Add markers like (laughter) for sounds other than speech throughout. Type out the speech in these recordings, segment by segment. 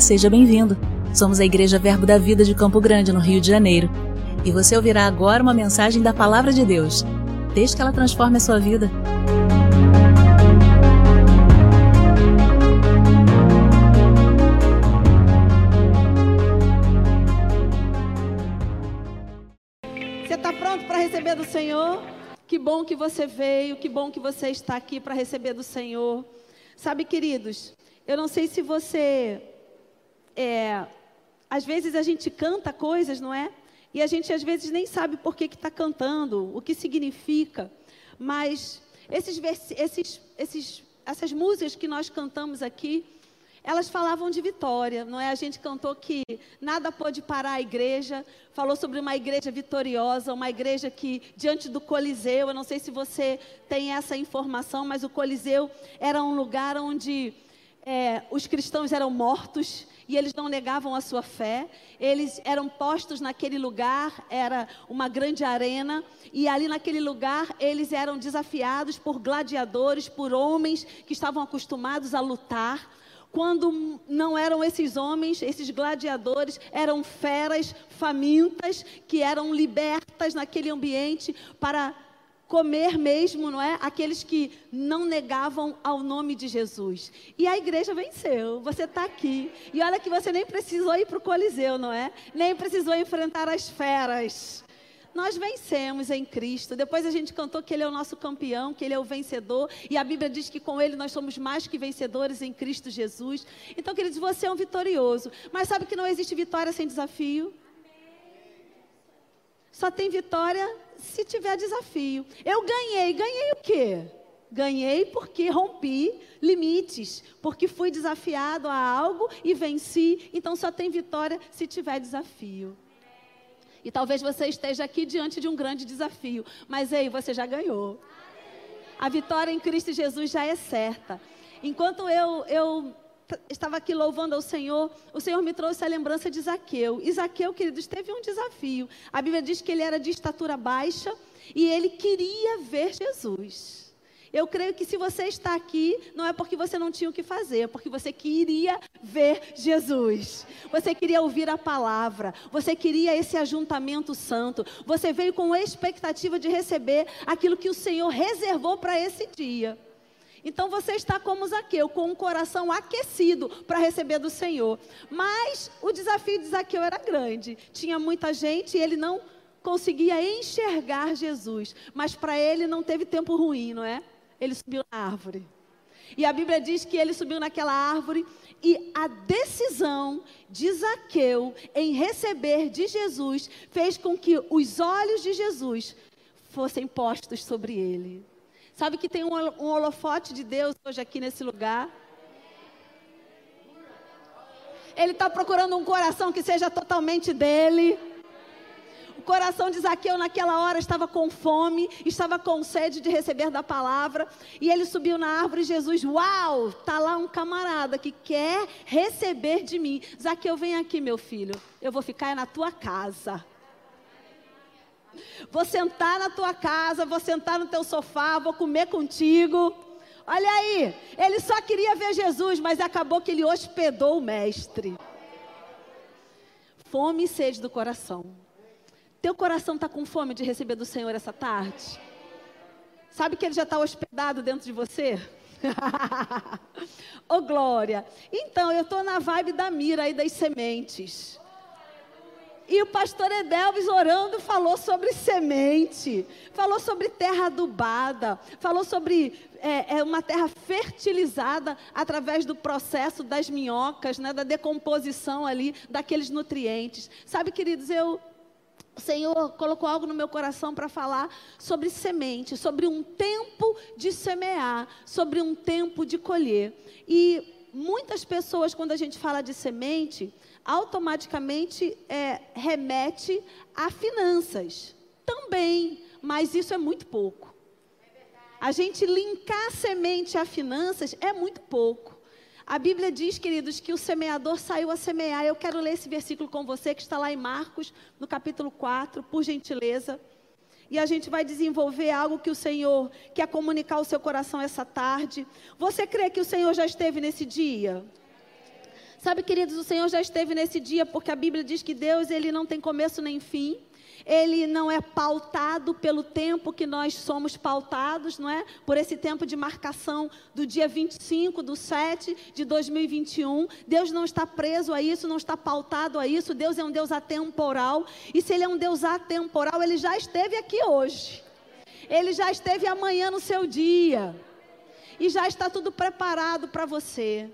Seja bem-vindo. Somos a Igreja Verbo da Vida de Campo Grande, no Rio de Janeiro. E você ouvirá agora uma mensagem da Palavra de Deus. Desde que ela transforme a sua vida. Você está pronto para receber do Senhor? Que bom que você veio, que bom que você está aqui para receber do Senhor. Sabe, queridos, eu não sei se você. É, às vezes a gente canta coisas, não é? E a gente às vezes nem sabe por que está cantando, o que significa. Mas esses, esses, esses, essas músicas que nós cantamos aqui, elas falavam de vitória, não é? A gente cantou que nada pode parar a igreja, falou sobre uma igreja vitoriosa, uma igreja que diante do Coliseu, eu não sei se você tem essa informação, mas o Coliseu era um lugar onde é, os cristãos eram mortos e eles não negavam a sua fé. Eles eram postos naquele lugar, era uma grande arena, e ali naquele lugar eles eram desafiados por gladiadores, por homens que estavam acostumados a lutar. Quando não eram esses homens, esses gladiadores, eram feras famintas que eram libertas naquele ambiente para comer mesmo, não é? Aqueles que não negavam ao nome de Jesus. E a igreja venceu. Você está aqui. E olha que você nem precisou ir para o Coliseu, não é? Nem precisou enfrentar as feras. Nós vencemos em Cristo. Depois a gente cantou que Ele é o nosso campeão, que Ele é o vencedor. E a Bíblia diz que com Ele nós somos mais que vencedores em Cristo Jesus. Então, queridos, você é um vitorioso. Mas sabe que não existe vitória sem desafio? Só tem vitória se tiver desafio. Eu ganhei, ganhei o quê? Ganhei porque rompi limites, porque fui desafiado a algo e venci. Então só tem vitória se tiver desafio. E talvez você esteja aqui diante de um grande desafio, mas ei, você já ganhou. A vitória em Cristo Jesus já é certa. Enquanto eu, eu estava aqui louvando ao Senhor, o Senhor me trouxe a lembrança de Zaqueu. E Zaqueu, queridos, teve um desafio. A Bíblia diz que ele era de estatura baixa e ele queria ver Jesus. Eu creio que se você está aqui, não é porque você não tinha o que fazer, é porque você queria ver Jesus. Você queria ouvir a palavra, você queria esse ajuntamento santo. Você veio com expectativa de receber aquilo que o Senhor reservou para esse dia. Então você está como Zaqueu, com um coração aquecido para receber do Senhor. Mas o desafio de Zaqueu era grande. Tinha muita gente e ele não conseguia enxergar Jesus. Mas para ele não teve tempo ruim, não é? Ele subiu na árvore. E a Bíblia diz que ele subiu naquela árvore e a decisão de Zaqueu em receber de Jesus fez com que os olhos de Jesus fossem postos sobre ele. Sabe que tem um, holofote de Deus hoje aqui nesse lugar? Ele está procurando um coração que seja totalmente dele. O coração de Zaqueu naquela hora estava com fome, estava com sede de receber da palavra. E ele subiu na árvore e Jesus, uau, está lá um camarada que quer receber de mim. Zaqueu, vem aqui, meu filho. Eu vou ficar na tua casa. Vou sentar na tua casa, vou sentar no teu sofá, vou comer contigo. Olha aí, ele só queria ver Jesus, mas acabou que ele hospedou o mestre. Fome e sede do coração. Teu coração está com fome de receber do Senhor essa tarde? Sabe que ele já está hospedado dentro de você? (laughs) Ô oh, glória! Então, eu estou na vibe da mira aí das sementes. E o pastor Edelvis orando falou sobre semente, falou sobre terra adubada, falou sobre é, é, uma terra fertilizada através do processo das minhocas, né, da decomposição ali daqueles nutrientes. Sabe, queridos, eu o Senhor colocou algo no meu coração para falar sobre semente, sobre um tempo de semear, sobre um tempo de colher. E muitas pessoas, quando a gente fala de semente, automaticamente é, remete a finanças. Também, mas isso é muito pouco. A gente linkar semente a finanças é muito pouco. A Bíblia diz, queridos, que o semeador saiu a semear. Eu quero ler esse versículo com você, que está lá em Marcos, no capítulo 4, por gentileza. E a gente vai desenvolver algo que o Senhor quer comunicar ao seu coração essa tarde. Você crê que o Senhor já esteve nesse dia? Sabe, queridos, o Senhor já esteve nesse dia porque a Bíblia diz que Deus ele não tem começo nem fim ele não é pautado pelo tempo que nós somos pautados, não é? Por esse tempo de marcação do dia 25 do 7 de 2021. Deus não está preso a isso, não está pautado a isso. Deus é um Deus atemporal. E se ele é um Deus atemporal, ele já esteve aqui hoje. Ele já esteve amanhã no seu dia. E já está tudo preparado para você.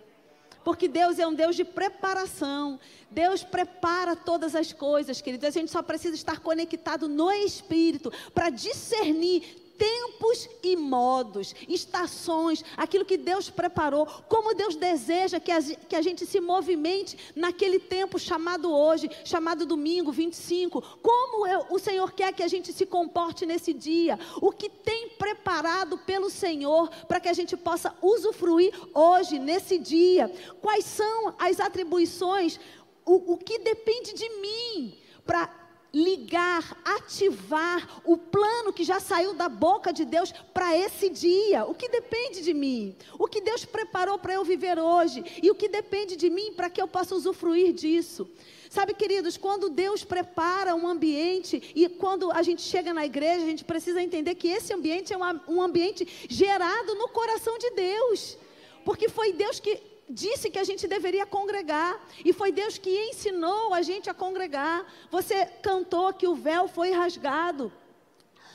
Porque Deus é um Deus de preparação. Deus prepara todas as coisas, queridos. A gente só precisa estar conectado no Espírito para discernir tempos e modos, estações, aquilo que Deus preparou, como Deus deseja que a, que a gente se movimente naquele tempo chamado hoje, chamado domingo 25, como eu, o Senhor quer que a gente se comporte nesse dia, o que tem preparado pelo Senhor para que a gente possa usufruir hoje, nesse dia, quais são as atribuições, o, o que depende de mim para ligar, ativar o plano que já saiu da boca de Deus para esse dia. O que depende de mim? O que Deus preparou para eu viver hoje? E o que depende de mim para que eu possa usufruir disso? Sabe, queridos, quando Deus prepara um ambiente e quando a gente chega na igreja, a gente precisa entender que esse ambiente é um ambiente gerado no coração de Deus. Porque foi Deus que disse que a gente deveria congregar, e foi Deus que ensinou a gente a congregar. Você cantou que o véu foi rasgado.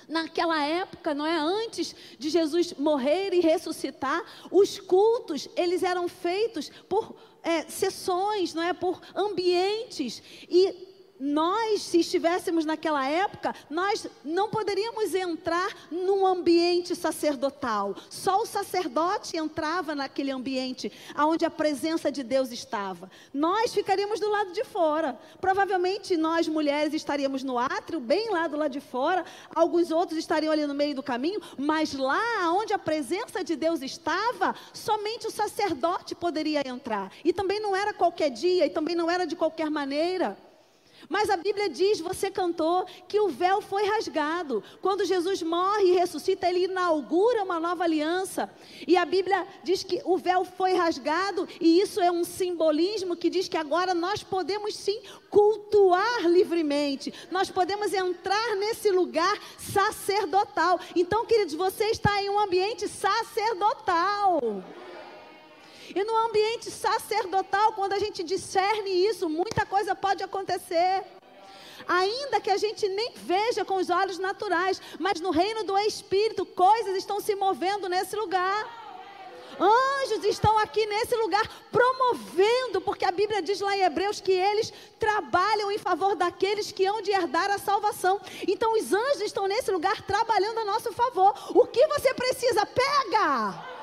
Naquela época, não é antes de Jesus morrer e ressuscitar, os cultos eles eram feitos por é, sessões, não é por ambientes e nós, se estivéssemos naquela época, nós não poderíamos entrar num ambiente sacerdotal. Só o sacerdote entrava naquele ambiente onde a presença de Deus estava. Nós ficaríamos do lado de fora. Provavelmente nós, mulheres, estaríamos no átrio, bem lá do lado de fora. Alguns outros estariam ali no meio do caminho. Mas lá onde a presença de Deus estava, somente o sacerdote poderia entrar. E também não era qualquer dia, e também não era de qualquer maneira. Mas a Bíblia diz, você cantou, que o véu foi rasgado. Quando Jesus morre e ressuscita, ele inaugura uma nova aliança. E a Bíblia diz que o véu foi rasgado, e isso é um simbolismo que diz que agora nós podemos sim cultuar livremente. Nós podemos entrar nesse lugar sacerdotal. Então, queridos, você está em um ambiente sacerdotal. E no ambiente sacerdotal, quando a gente discerne isso, muita coisa pode acontecer. Ainda que a gente nem veja com os olhos naturais, mas no reino do Espírito, coisas estão se movendo nesse lugar. Anjos estão aqui nesse lugar promovendo, porque a Bíblia diz lá em Hebreus que eles trabalham em favor daqueles que hão de herdar a salvação. Então os anjos estão nesse lugar trabalhando a nosso favor. O que você precisa? Pega!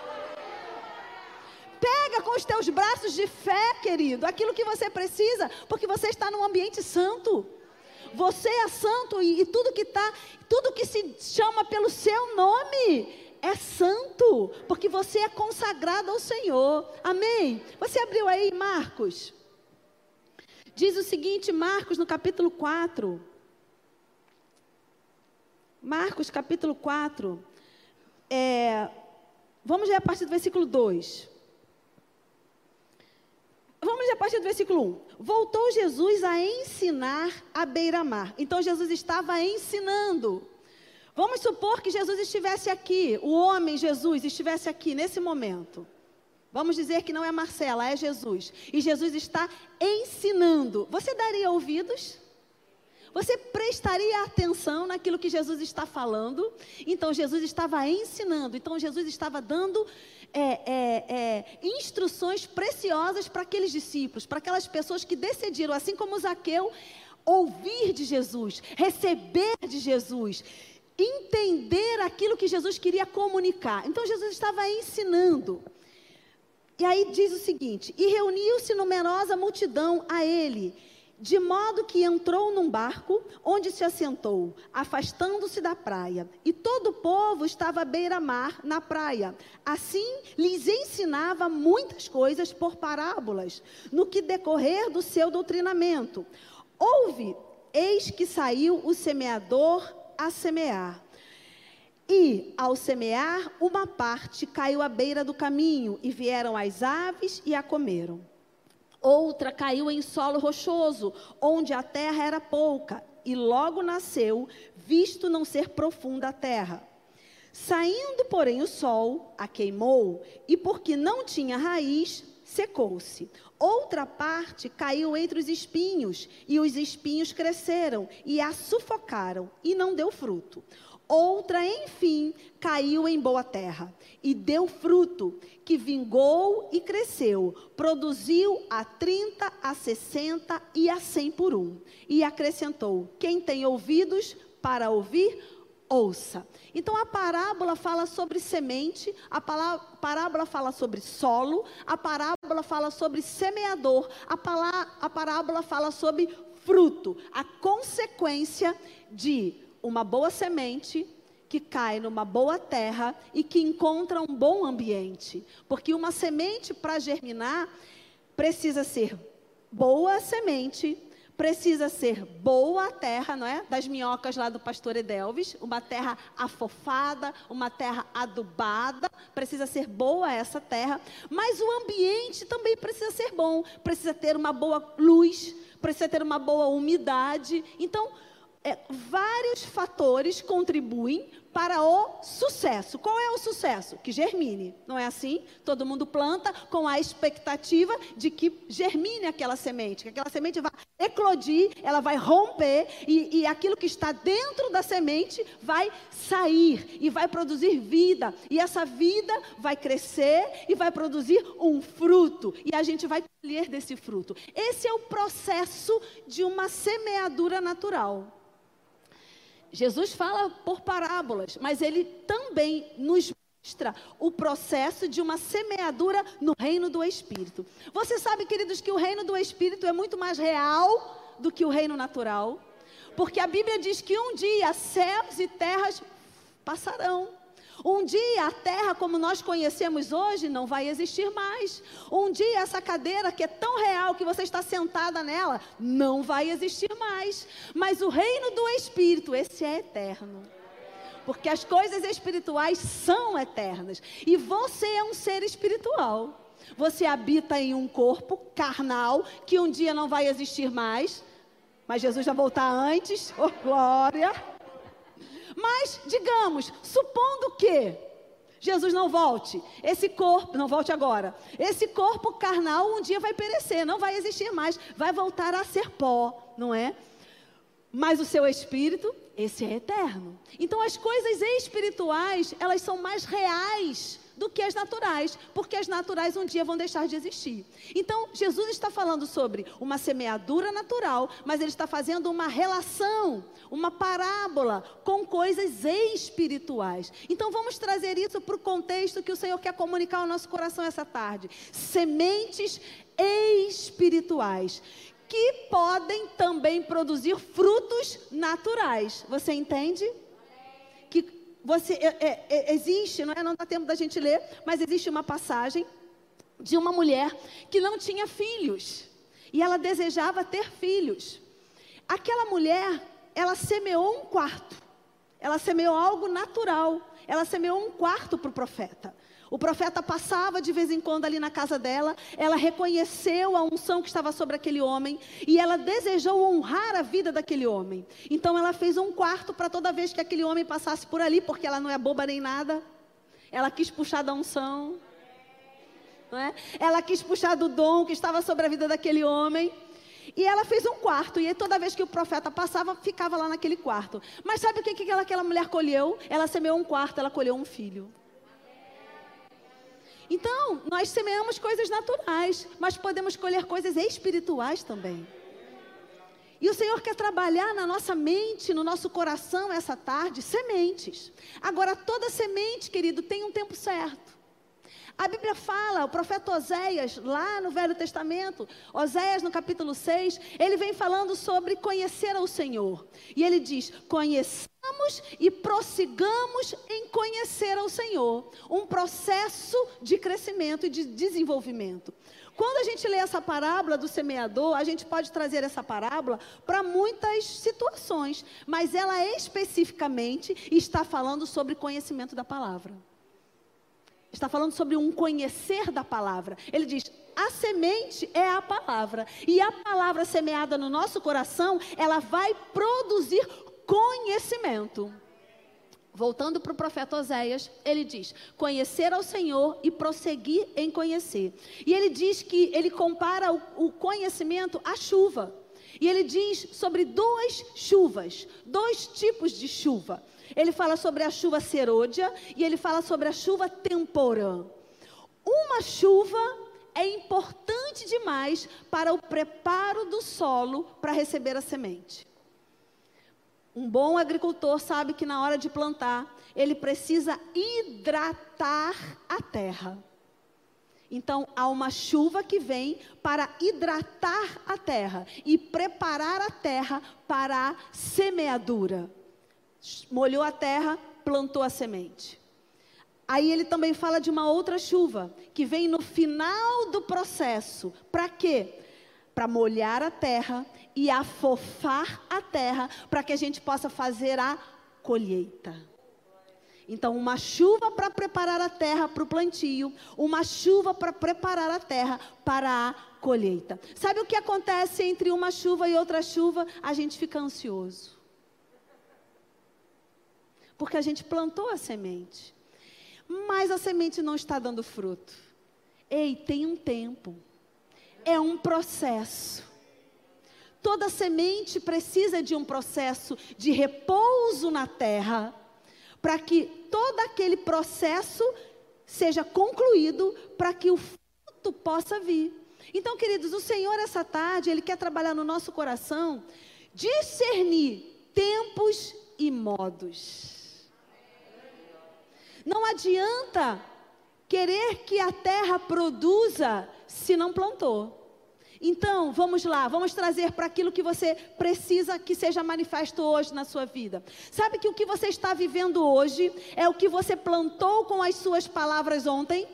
Pega com os teus braços de fé, querido, aquilo que você precisa, porque você está num ambiente santo. Você é santo e, e tudo que está, tudo que se chama pelo seu nome é santo, porque você é consagrado ao Senhor. Amém? Você abriu aí Marcos? Diz o seguinte, Marcos no capítulo 4. Marcos capítulo 4. É, vamos ler a partir do versículo 2. Vamos a partir do versículo 1. Voltou Jesus a ensinar à beira-mar. Então Jesus estava ensinando. Vamos supor que Jesus estivesse aqui, o homem Jesus estivesse aqui nesse momento. Vamos dizer que não é Marcela, é Jesus. E Jesus está ensinando. Você daria ouvidos? Você prestaria atenção naquilo que Jesus está falando? Então Jesus estava ensinando. Então Jesus estava dando é, é, é, instruções preciosas para aqueles discípulos, para aquelas pessoas que decidiram, assim como Zaqueu, ouvir de Jesus, receber de Jesus, entender aquilo que Jesus queria comunicar. Então Jesus estava ensinando. E aí diz o seguinte: e reuniu-se numerosa multidão a ele de modo que entrou num barco, onde se assentou, afastando-se da praia. E todo o povo estava à beira-mar, na praia. Assim, lhes ensinava muitas coisas por parábolas, no que decorrer do seu doutrinamento. Houve, eis que saiu o semeador a semear. E, ao semear, uma parte caiu à beira do caminho, e vieram as aves e a comeram. Outra caiu em solo rochoso, onde a terra era pouca, e logo nasceu, visto não ser profunda a terra. Saindo, porém, o sol a queimou, e porque não tinha raiz, secou-se. Outra parte caiu entre os espinhos, e os espinhos cresceram e a sufocaram, e não deu fruto. Outra, enfim, caiu em boa terra e deu fruto, que vingou e cresceu, produziu a 30, a 60 e a 100 por um. E acrescentou: Quem tem ouvidos para ouvir, ouça. Então a parábola fala sobre semente, a parábola fala sobre solo, a parábola fala sobre semeador, a, a parábola fala sobre fruto, a consequência de uma boa semente que cai numa boa terra e que encontra um bom ambiente. Porque uma semente para germinar precisa ser boa semente, precisa ser boa a terra, não é? Das minhocas lá do pastor Edelvis, uma terra afofada, uma terra adubada, precisa ser boa essa terra, mas o ambiente também precisa ser bom, precisa ter uma boa luz, precisa ter uma boa umidade. Então, é, vários fatores contribuem para o sucesso. Qual é o sucesso? Que germine, não é assim? Todo mundo planta com a expectativa de que germine aquela semente, que aquela semente vai eclodir, ela vai romper e, e aquilo que está dentro da semente vai sair e vai produzir vida. E essa vida vai crescer e vai produzir um fruto. E a gente vai colher desse fruto. Esse é o processo de uma semeadura natural. Jesus fala por parábolas, mas ele também nos mostra o processo de uma semeadura no reino do Espírito. Você sabe, queridos, que o reino do Espírito é muito mais real do que o reino natural? Porque a Bíblia diz que um dia céus e terras passarão. Um dia a terra como nós conhecemos hoje não vai existir mais. Um dia essa cadeira que é tão real que você está sentada nela não vai existir mais. Mas o reino do Espírito, esse é eterno. Porque as coisas espirituais são eternas. E você é um ser espiritual. Você habita em um corpo carnal que um dia não vai existir mais. Mas Jesus vai voltar antes. Oh, glória! Mas, digamos, supondo que Jesus não volte, esse corpo, não volte agora, esse corpo carnal um dia vai perecer, não vai existir mais, vai voltar a ser pó, não é? Mas o seu espírito, esse é eterno. Então as coisas espirituais, elas são mais reais do que as naturais, porque as naturais um dia vão deixar de existir. Então, Jesus está falando sobre uma semeadura natural, mas ele está fazendo uma relação, uma parábola com coisas espirituais. Então, vamos trazer isso para o contexto que o Senhor quer comunicar ao nosso coração essa tarde. Sementes espirituais que podem também produzir frutos naturais. Você entende? Você é, é, é, existe, não é? Não dá tempo da gente ler, mas existe uma passagem de uma mulher que não tinha filhos e ela desejava ter filhos. Aquela mulher, ela semeou um quarto. Ela semeou algo natural. Ela semeou um quarto para o profeta. O profeta passava de vez em quando ali na casa dela, ela reconheceu a unção que estava sobre aquele homem e ela desejou honrar a vida daquele homem. Então ela fez um quarto para toda vez que aquele homem passasse por ali, porque ela não é boba nem nada. Ela quis puxar da unção. Não é? Ela quis puxar do dom que estava sobre a vida daquele homem. E ela fez um quarto, e toda vez que o profeta passava, ficava lá naquele quarto. Mas sabe o que, que aquela, aquela mulher colheu? Ela semeou um quarto, ela colheu um filho. Então, nós semeamos coisas naturais, mas podemos colher coisas espirituais também. E o Senhor quer trabalhar na nossa mente, no nosso coração essa tarde, sementes. Agora, toda semente, querido, tem um tempo certo. A Bíblia fala, o profeta Oséias, lá no Velho Testamento, Oséias no capítulo 6, ele vem falando sobre conhecer ao Senhor. E ele diz: conheçamos e prossigamos em conhecer ao Senhor. Um processo de crescimento e de desenvolvimento. Quando a gente lê essa parábola do semeador, a gente pode trazer essa parábola para muitas situações, mas ela especificamente está falando sobre conhecimento da palavra está falando sobre um conhecer da palavra. Ele diz: a semente é a palavra. E a palavra semeada no nosso coração, ela vai produzir conhecimento. Voltando para o profeta Oséias, ele diz: conhecer ao Senhor e prosseguir em conhecer. E ele diz que ele compara o, o conhecimento à chuva. E ele diz sobre duas chuvas, dois tipos de chuva. Ele fala sobre a chuva serôdia e ele fala sobre a chuva temporã. Uma chuva é importante demais para o preparo do solo para receber a semente. Um bom agricultor sabe que na hora de plantar, ele precisa hidratar a terra. Então, há uma chuva que vem para hidratar a terra e preparar a terra para a semeadura. Molhou a terra, plantou a semente. Aí ele também fala de uma outra chuva, que vem no final do processo. Para quê? Para molhar a terra e afofar a terra para que a gente possa fazer a colheita. Então, uma chuva para preparar a terra para o plantio, uma chuva para preparar a terra para a colheita. Sabe o que acontece entre uma chuva e outra chuva? A gente fica ansioso. Porque a gente plantou a semente, mas a semente não está dando fruto. Ei, tem um tempo, é um processo. Toda semente precisa de um processo de repouso na terra, para que todo aquele processo seja concluído, para que o fruto possa vir. Então, queridos, o Senhor essa tarde, Ele quer trabalhar no nosso coração, discernir tempos e modos. Não adianta querer que a terra produza se não plantou. Então, vamos lá, vamos trazer para aquilo que você precisa que seja manifesto hoje na sua vida. Sabe que o que você está vivendo hoje é o que você plantou com as suas palavras ontem?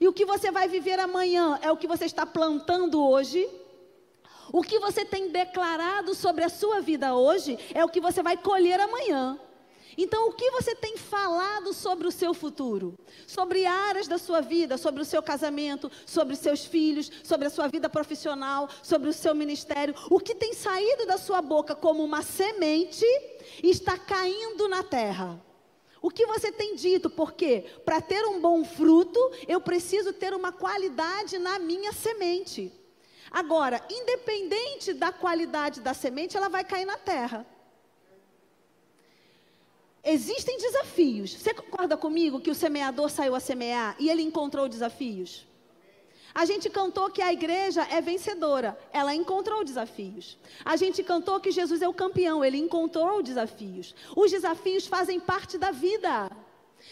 E o que você vai viver amanhã é o que você está plantando hoje? O que você tem declarado sobre a sua vida hoje é o que você vai colher amanhã. Então, o que você tem falado sobre o seu futuro? Sobre áreas da sua vida, sobre o seu casamento, sobre os seus filhos, sobre a sua vida profissional, sobre o seu ministério. O que tem saído da sua boca como uma semente está caindo na terra. O que você tem dito? Porque para ter um bom fruto, eu preciso ter uma qualidade na minha semente. Agora, independente da qualidade da semente, ela vai cair na terra. Existem desafios. Você concorda comigo que o semeador saiu a semear e ele encontrou desafios? A gente cantou que a igreja é vencedora, ela encontrou desafios. A gente cantou que Jesus é o campeão, ele encontrou desafios. Os desafios fazem parte da vida.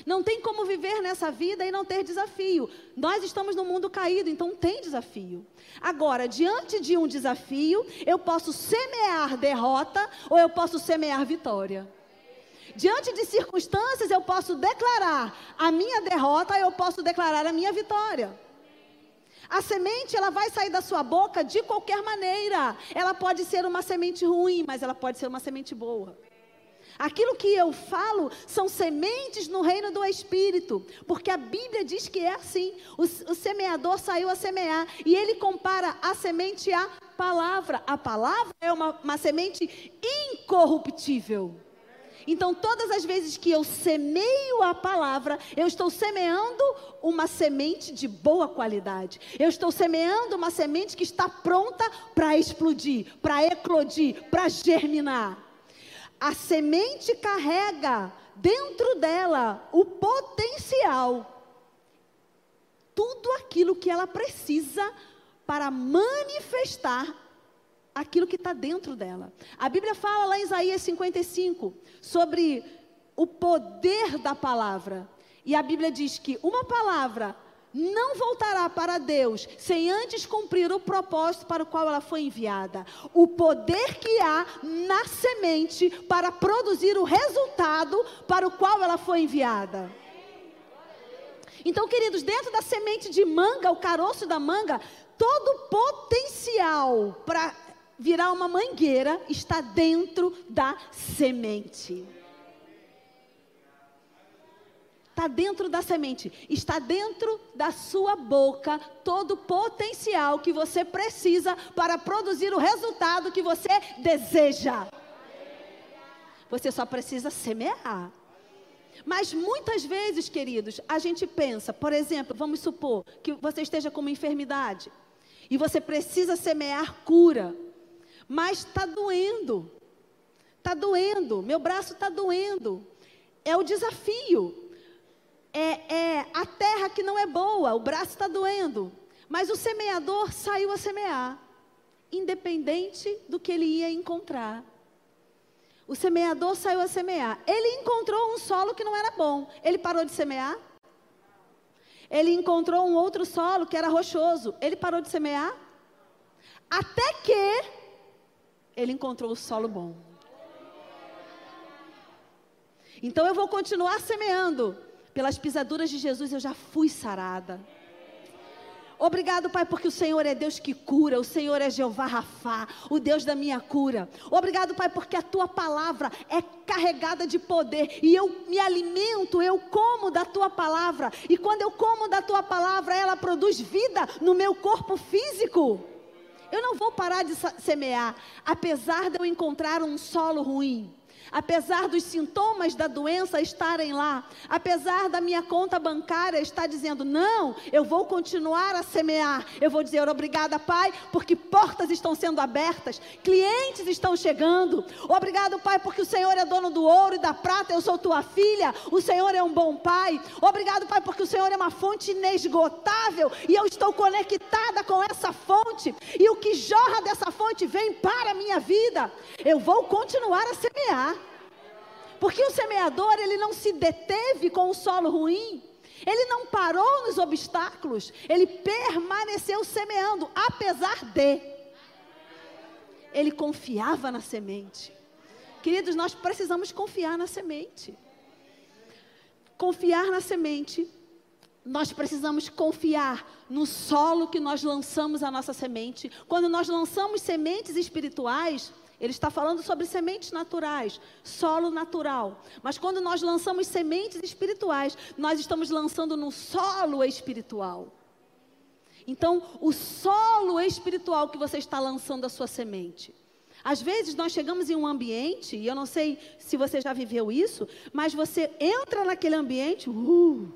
Não tem como viver nessa vida e não ter desafio. Nós estamos no mundo caído, então tem desafio. Agora, diante de um desafio, eu posso semear derrota ou eu posso semear vitória. Diante de circunstâncias, eu posso declarar a minha derrota, eu posso declarar a minha vitória. A semente, ela vai sair da sua boca de qualquer maneira. Ela pode ser uma semente ruim, mas ela pode ser uma semente boa. Aquilo que eu falo são sementes no reino do Espírito, porque a Bíblia diz que é assim. O, o, semeador saiu a semear e ele compara a semente à palavra. A palavra é uma, uma semente incorruptível. Então, todas as vezes que eu semeio a palavra, eu estou semeando uma semente de boa qualidade. Eu estou semeando uma semente que está pronta para explodir, para eclodir, para germinar. A semente carrega dentro dela o potencial, tudo aquilo que ela precisa para manifestar aquilo que está dentro dela. A Bíblia fala lá em Isaías 55 sobre o poder da palavra. E a Bíblia diz que uma palavra não voltará para Deus sem antes cumprir o propósito para o qual ela foi enviada. O poder que há na semente para produzir o resultado para o qual ela foi enviada. Então, queridos, dentro da semente de manga, o caroço da manga, todo o potencial para virar uma mangueira está dentro da semente. está dentro da semente, está dentro da sua boca todo o potencial que você precisa para produzir o resultado que você deseja. Você só precisa semear. Mas muitas vezes, queridos, a gente pensa, por exemplo, vamos supor que você esteja com uma enfermidade e você precisa semear cura, mas está doendo, está doendo, meu braço está doendo. É o desafio é, é a terra que não é boa, o braço está doendo. Mas o semeador saiu a semear, independente do que ele ia encontrar. O semeador saiu a semear. Ele encontrou um solo que não era bom. Ele parou de semear? Ele encontrou um outro solo que era rochoso. Ele parou de semear? Até que ele encontrou o solo bom. Então eu vou continuar semeando, pelas pisaduras de Jesus eu já fui sarada. Obrigado, Pai, porque o Senhor é Deus que cura, o Senhor é Jeová Rafá, o Deus da minha cura. Obrigado, Pai, porque a tua palavra é carregada de poder e eu me alimento, eu como da tua palavra. E quando eu como da tua palavra, ela produz vida no meu corpo físico. Eu não vou parar de semear, apesar de eu encontrar um solo ruim apesar dos sintomas da doença estarem lá, apesar da minha conta bancária estar dizendo, não, eu vou continuar a semear, eu vou dizer obrigada, Pai, porque portas estão sendo abertas, clientes estão chegando, obrigado, Pai, porque o Senhor é dono do ouro e da prata, eu sou tua filha, o Senhor é um bom Pai, obrigado, Pai, porque o Senhor é uma fonte inesgotável e eu estou conectada com essa fonte, e o que jorra dessa fonte vem para a minha vida, eu vou continuar a semear. Porque o semeador, ele não se deteve com o solo ruim. Ele não parou nos obstáculos, ele permaneceu semeando, apesar de. Ele confiava na semente. Queridos, nós precisamos confiar na semente. Confiar na semente. Nós precisamos confiar no solo que nós lançamos a nossa semente. Quando nós lançamos sementes espirituais, ele está falando sobre sementes naturais, solo natural. Mas quando nós lançamos sementes espirituais, nós estamos lançando no solo espiritual. Então, o solo espiritual que você está lançando a sua semente. Às vezes nós chegamos em um ambiente, e eu não sei se você já viveu isso, mas você entra naquele ambiente, uh,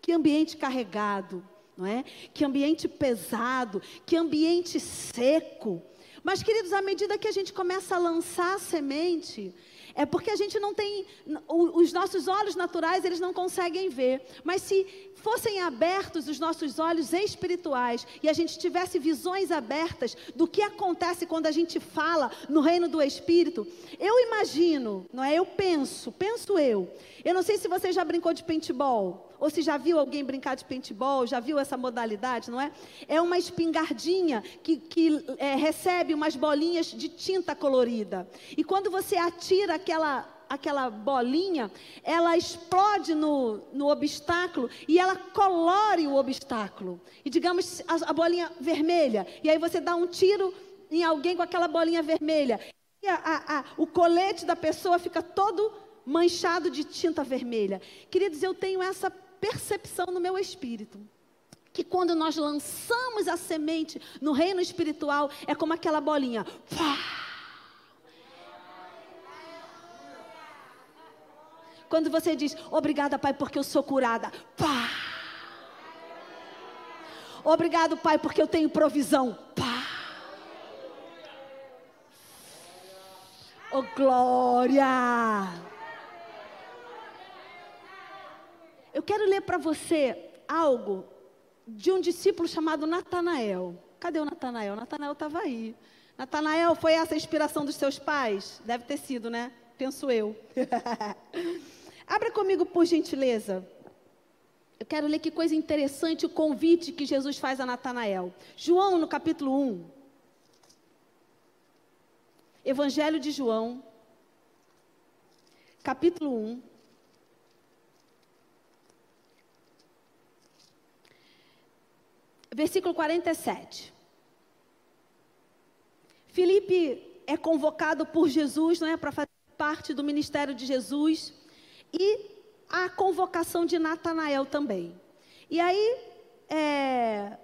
que ambiente carregado, não é? Que ambiente pesado, que ambiente seco. Mas, queridos, à medida que a gente começa a lançar a semente, é porque a gente não tem, os nossos olhos naturais, eles não conseguem ver. Mas se fossem abertos os nossos olhos espirituais e a gente tivesse visões abertas do que acontece quando a gente fala no reino do Espírito, eu imagino, não é? Eu penso, penso eu. Eu não sei se você já brincou de paintball ou se já viu alguém brincar de paintball, já viu essa modalidade, não é? É uma espingardinha que, que é, recebe umas bolinhas de tinta colorida. E quando você atira aquela aquela bolinha, ela explode no, no obstáculo e ela colore o obstáculo. E digamos a, a, bolinha vermelha, e aí você dá um tiro em alguém com aquela bolinha vermelha. E a, a, o colete da pessoa fica todo manchado de tinta vermelha. Queridos, eu tenho essa percepção no meu espírito. Que quando nós lançamos a semente no reino espiritual, é como aquela bolinha. Quando você diz, obrigada, Pai, porque eu sou curada. Obrigado, Pai, porque eu tenho provisão. Oh, glória! Eu quero ler para você algo de um discípulo chamado Natanael. Cadê o Natanael? Natanael estava aí. Natanael, foi essa a inspiração dos seus pais? Deve ter sido, né? Penso eu. (laughs) Abra comigo, por gentileza. Eu quero ler que coisa interessante o convite que Jesus faz a Natanael. João, no capítulo 1. Evangelho de João, capítulo 1. Versículo 47. Filipe é convocado por Jesus, não é, para fazer parte do ministério de Jesus. E a convocação de Natanael também. E aí, é,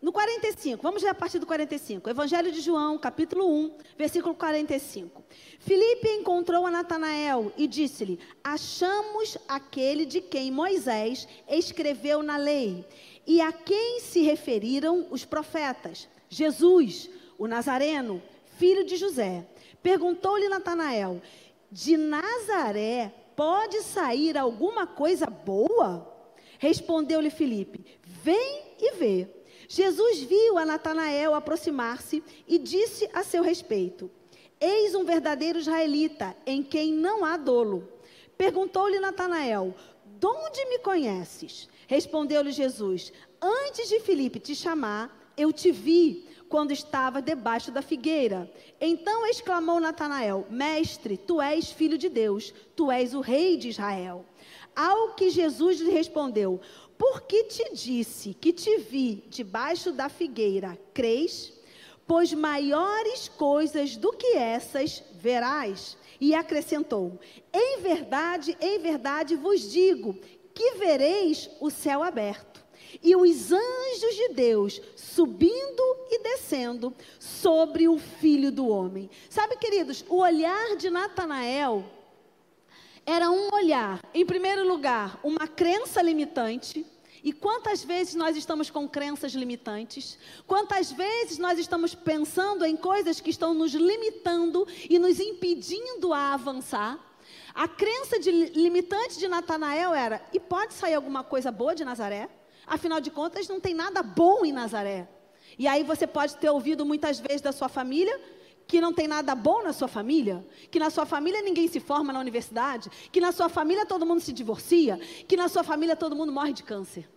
no 45, vamos ler a partir do 45. Evangelho de João, capítulo 1, versículo 45. Filipe encontrou a Natanael e disse-lhe: Achamos aquele de quem Moisés escreveu na lei e a quem se referiram os profetas, Jesus, o Nazareno, filho de José. Perguntou-lhe Natanael: De Nazaré pode sair alguma coisa boa? Respondeu-lhe Filipe: Vem e vê. Jesus viu a Natanael aproximar-se e disse a seu respeito: Eis um verdadeiro israelita, em quem não há dolo. Perguntou-lhe Natanael: De onde me conheces? Respondeu-lhe Jesus: Antes de Filipe te chamar, eu te vi quando estava debaixo da figueira. Então exclamou Natanael: Mestre, tu és filho de Deus, tu és o rei de Israel. Ao que Jesus lhe respondeu: Por que te disse que te vi debaixo da figueira? Crês? Pois maiores coisas do que essas verás. E acrescentou: Em verdade, em verdade vos digo que vereis o céu aberto e os anjos de Deus subindo e descendo sobre o filho do homem. Sabe, queridos, o olhar de Natanael era um olhar, em primeiro lugar, uma crença limitante. E quantas vezes nós estamos com crenças limitantes? Quantas vezes nós estamos pensando em coisas que estão nos limitando e nos impedindo a avançar? A crença de, limitante de Natanael era: e pode sair alguma coisa boa de Nazaré? Afinal de contas, não tem nada bom em Nazaré. E aí você pode ter ouvido muitas vezes da sua família que não tem nada bom na sua família, que na sua família ninguém se forma na universidade, que na sua família todo mundo se divorcia, que na sua família todo mundo morre de câncer.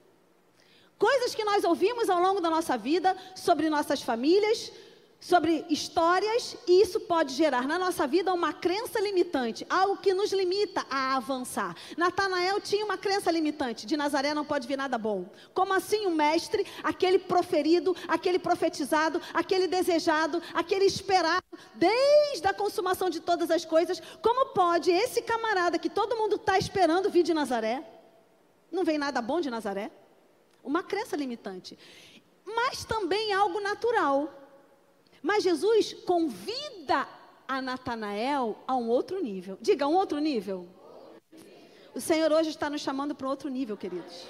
Coisas que nós ouvimos ao longo da nossa vida sobre nossas famílias, sobre histórias, e isso pode gerar na nossa vida uma crença limitante, algo que nos limita a avançar. Natanael tinha uma crença limitante: de Nazaré não pode vir nada bom. Como assim o mestre, aquele proferido, aquele profetizado, aquele desejado, aquele esperado, desde a consumação de todas as coisas, como pode esse camarada que todo mundo está esperando vir de Nazaré? Não vem nada bom de Nazaré? Uma crença limitante. Mas também algo natural mas Jesus convida a Natanael a um outro nível. Diga, um outro nível. O Senhor hoje está nos chamando para um outro nível, queridos.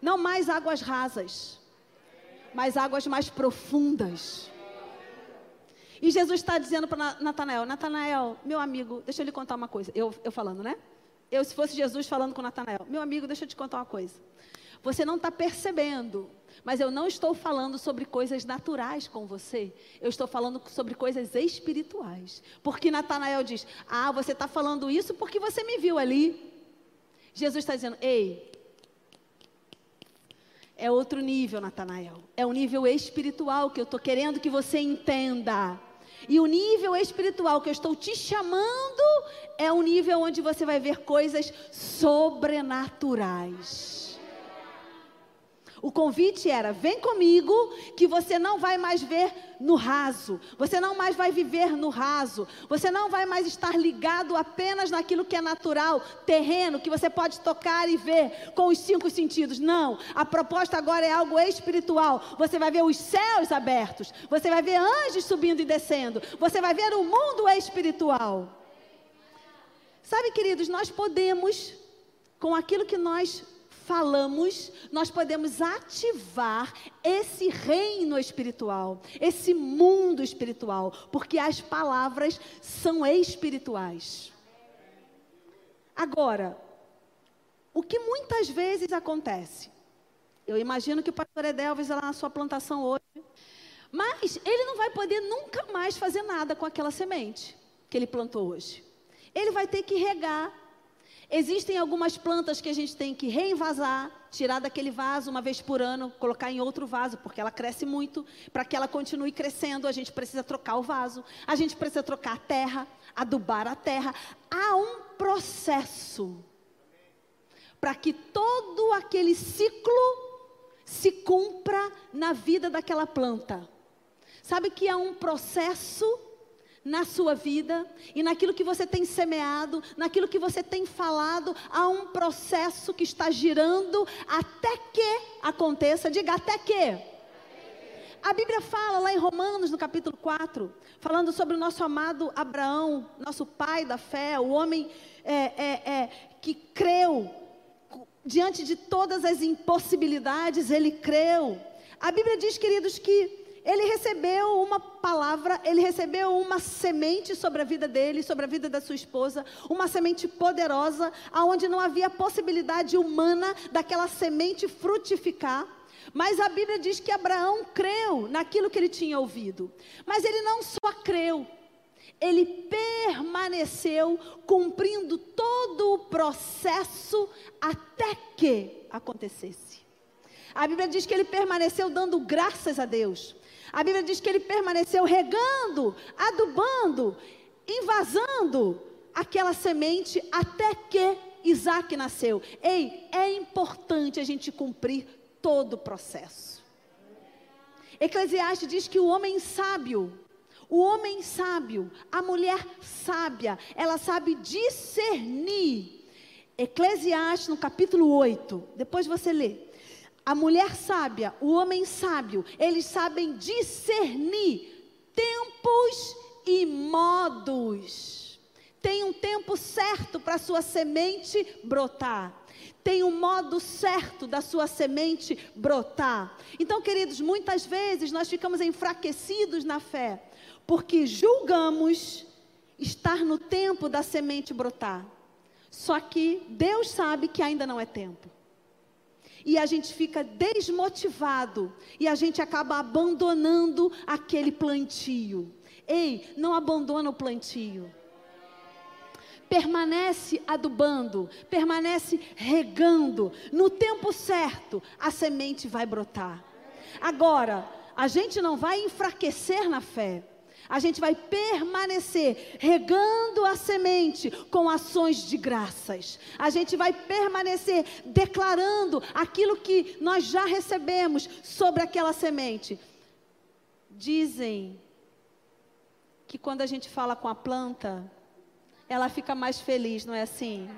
Não mais águas rasas, mas águas mais profundas. E Jesus está dizendo para Natanael: Natanael, meu amigo, deixa eu lhe contar uma coisa. Eu, eu falando, né? Eu, se fosse Jesus falando com Natanael: Meu amigo, deixa eu te contar uma coisa. Você não está percebendo, mas eu não estou falando sobre coisas naturais com você. Eu estou falando sobre coisas espirituais. Porque Natanael diz: Ah, você está falando isso porque você me viu ali. Jesus está dizendo: Ei, é outro nível, Natanael. É um nível espiritual que eu estou querendo que você entenda. E o nível espiritual que eu estou te chamando é um nível onde você vai ver coisas sobrenaturais. O convite era: vem comigo, que você não vai mais ver no raso, você não mais vai viver no raso, você não vai mais estar ligado apenas naquilo que é natural, terreno, que você pode tocar e ver com os cinco sentidos. Não, a proposta agora é algo espiritual. Você vai ver os céus abertos, você vai ver anjos subindo e descendo, você vai ver o mundo espiritual. Sabe, queridos, nós podemos, com aquilo que nós falamos, nós podemos ativar esse reino espiritual, esse mundo espiritual, porque as palavras são espirituais. Agora, o que muitas vezes acontece? Eu imagino que o pastor Edelvis lá na sua plantação hoje, mas ele não vai poder nunca mais fazer nada com aquela semente que ele plantou hoje. Ele vai ter que regar, Existem algumas plantas que a gente tem que reinvasar, tirar daquele vaso uma vez por ano, colocar em outro vaso, porque ela cresce muito. Para que ela continue crescendo, a gente precisa trocar o vaso, a gente precisa trocar a terra, adubar a terra. Há um processo para que todo aquele ciclo se cumpra na vida daquela planta. Sabe que há um processo na sua vida e naquilo que você tem semeado, naquilo que você tem falado, há um processo que está girando até que aconteça. Diga até que. A Bíblia fala lá em Romanos, no capítulo 4, falando sobre o nosso amado Abraão, nosso pai da fé, o homem é, é, é, que creu diante de todas as impossibilidades, ele creu. A Bíblia diz, queridos, que ele recebeu uma palavra, ele recebeu uma semente sobre a vida dele, sobre a vida da sua esposa, uma semente poderosa, aonde não havia possibilidade humana daquela semente frutificar. Mas a Bíblia diz que Abraão creu naquilo que ele tinha ouvido. Mas ele não só creu, ele permaneceu cumprindo todo o processo até que acontecesse. A Bíblia diz que ele permaneceu dando graças a Deus. A Bíblia diz que ele permaneceu regando, adubando, invasando aquela semente até que Isaac nasceu. Ei, é importante a gente cumprir todo o processo. Eclesiastes diz que o homem sábio, o homem sábio, a mulher sábia, ela sabe discernir. Eclesiastes no capítulo 8, depois você lê a mulher sábia, o homem sábio, eles sabem discernir tempos e modos. Tem um tempo certo para sua semente brotar. Tem um modo certo da sua semente brotar. Então, queridos, muitas vezes nós ficamos enfraquecidos na fé, porque julgamos estar no tempo da semente brotar. Só que Deus sabe que ainda não é tempo e a gente fica desmotivado e a gente acaba abandonando aquele plantio. Ei, não abandona o plantio. Permanece adubando, permanece regando. No tempo certo, a semente vai brotar. Agora, a gente não vai enfraquecer na fé. A gente vai permanecer regando a semente com ações de graças. A gente vai permanecer declarando aquilo que nós já recebemos sobre aquela semente. Dizem que quando a gente fala com a planta, ela fica mais feliz, não é assim?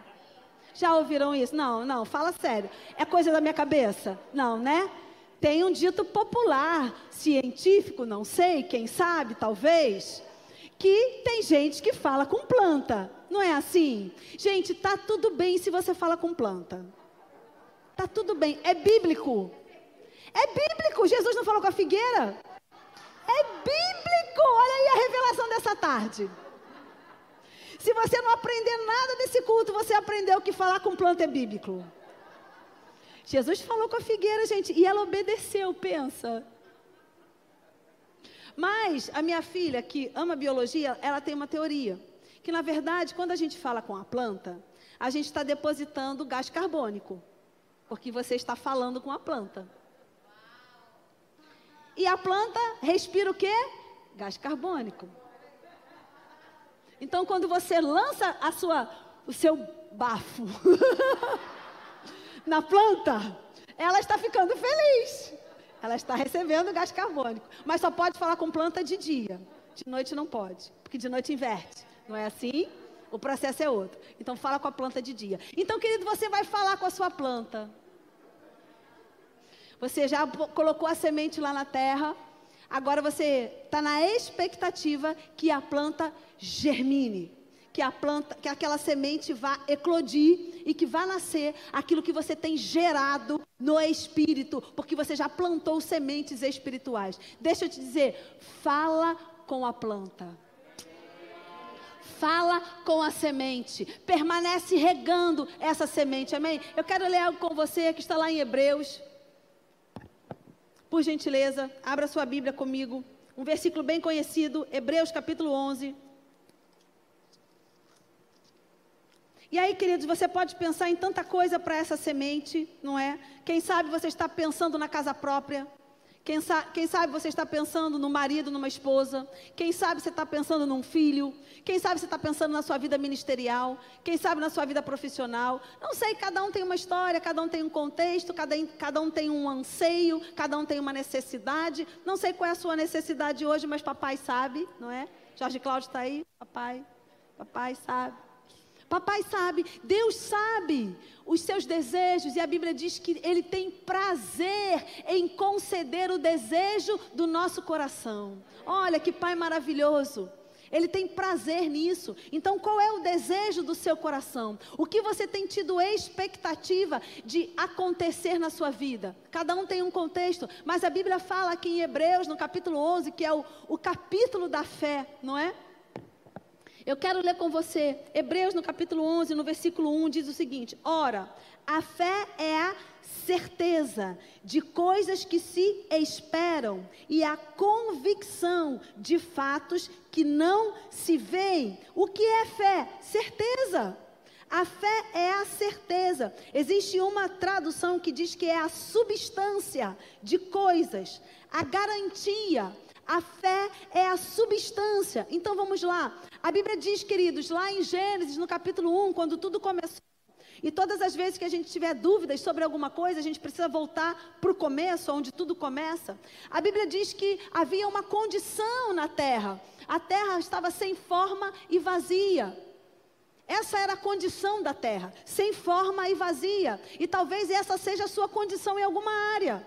Já ouviram isso? Não, não, fala sério. É coisa da minha cabeça? Não, né? Tem um dito popular, científico, não sei, quem sabe, talvez, que tem gente que fala com planta. Não é assim? Gente, tá tudo bem se você fala com planta. Tá tudo bem. É bíblico. É bíblico. Jesus não falou com a figueira? É bíblico. Olha aí a revelação dessa tarde. Se você não aprender nada desse culto, você aprendeu que falar com planta é bíblico. Jesus falou com a figueira, gente, e ela obedeceu, pensa. Mas a minha filha, que ama biologia, ela tem uma teoria. Que na verdade, quando a gente fala com a planta, a gente está depositando gás carbônico. Porque você está falando com a planta. E a planta respira o quê? Gás carbônico. Então, quando você lança a sua, o seu bafo (laughs) na planta, ela está ficando feliz. Ela está recebendo gás carbônico. Mas só pode falar com planta de dia. De noite não pode. Porque de noite inverte. Não é assim? O processo é outro. Então fala com a planta de dia. Então, querido, você vai falar com a sua planta. Você já colocou a semente lá na terra. Agora você está na expectativa que a planta germine que a planta, que aquela semente vá eclodir e que vá nascer aquilo que você tem gerado no espírito, porque você já plantou sementes espirituais. Deixa eu te dizer, fala com a planta. Fala com a semente, permanece regando essa semente, amém? Eu quero ler algo com você que está lá em Hebreus. Por gentileza, abra sua Bíblia comigo. Um versículo bem conhecido, Hebreus capítulo 11. E aí, queridos, você pode pensar em tanta coisa para essa semente, não é? Quem sabe você está pensando na casa própria. Quem, sa quem sabe você está pensando no marido, numa esposa. Quem sabe você está pensando num filho. Quem sabe você está pensando na sua vida ministerial. Quem sabe na sua vida profissional. Não sei, cada um tem uma história, cada um tem um contexto, cada, cada um tem um anseio, cada um tem uma necessidade. Não sei qual é a sua necessidade hoje, mas papai sabe, não é? Jorge Cláudio está aí? Papai? Papai sabe? Papai sabe, Deus sabe os seus desejos, e a Bíblia diz que Ele tem prazer em conceder o desejo do nosso coração. Olha que Pai maravilhoso. Ele tem prazer nisso. Então, qual é o desejo do seu coração? O que você tem tido expectativa de acontecer na sua vida? Cada um tem um contexto, mas a Bíblia fala aqui em Hebreus, no capítulo 11, que é o, o capítulo da fé, não é? Eu quero ler com você, Hebreus no capítulo 11, no versículo 1, diz o seguinte: Ora, a fé é a certeza de coisas que se esperam e a convicção de fatos que não se veem. O que é fé? Certeza. A fé é a certeza. Existe uma tradução que diz que é a substância de coisas, a garantia. A fé é a substância. Então vamos lá. A Bíblia diz, queridos, lá em Gênesis, no capítulo 1, quando tudo começou, e todas as vezes que a gente tiver dúvidas sobre alguma coisa, a gente precisa voltar para o começo, onde tudo começa. A Bíblia diz que havia uma condição na terra. A terra estava sem forma e vazia. Essa era a condição da terra, sem forma e vazia. E talvez essa seja a sua condição em alguma área,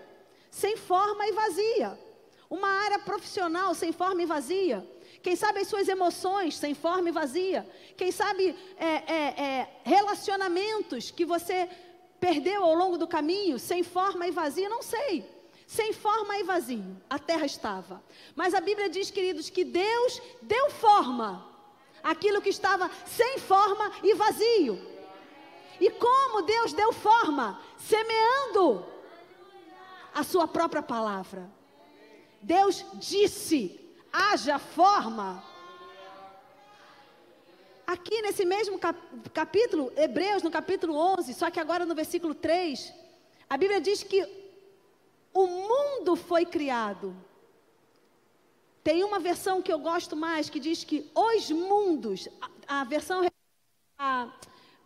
sem forma e vazia. Uma área profissional sem forma e vazia. Quem sabe as suas emoções sem forma e vazia. Quem sabe é, é, é, relacionamentos que você perdeu ao longo do caminho, sem forma e vazia, não sei. Sem forma e vazio, a terra estava. Mas a Bíblia diz, queridos, que Deus deu forma aquilo que estava sem forma e vazio. E como Deus deu forma? Semeando a sua própria palavra. Deus disse: haja forma. Aqui nesse mesmo capítulo, Hebreus, no capítulo 11, só que agora no versículo 3, a Bíblia diz que o mundo foi criado. Tem uma versão que eu gosto mais que diz que os mundos, a, a versão, a,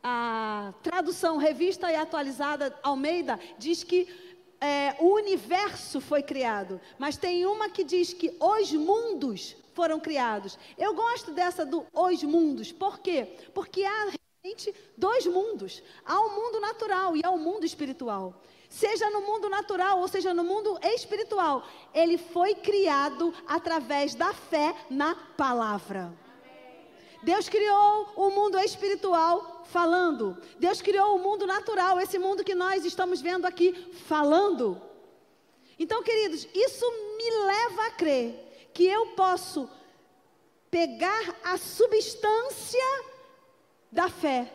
a tradução revista e atualizada Almeida, diz que é, o universo foi criado, mas tem uma que diz que os mundos foram criados. Eu gosto dessa do os mundos, por quê? Porque há realmente dois mundos: há o um mundo natural e há o um mundo espiritual. Seja no mundo natural ou seja no mundo espiritual, ele foi criado através da fé na palavra. Deus criou o mundo espiritual falando. Deus criou o mundo natural, esse mundo que nós estamos vendo aqui, falando. Então, queridos, isso me leva a crer que eu posso pegar a substância da fé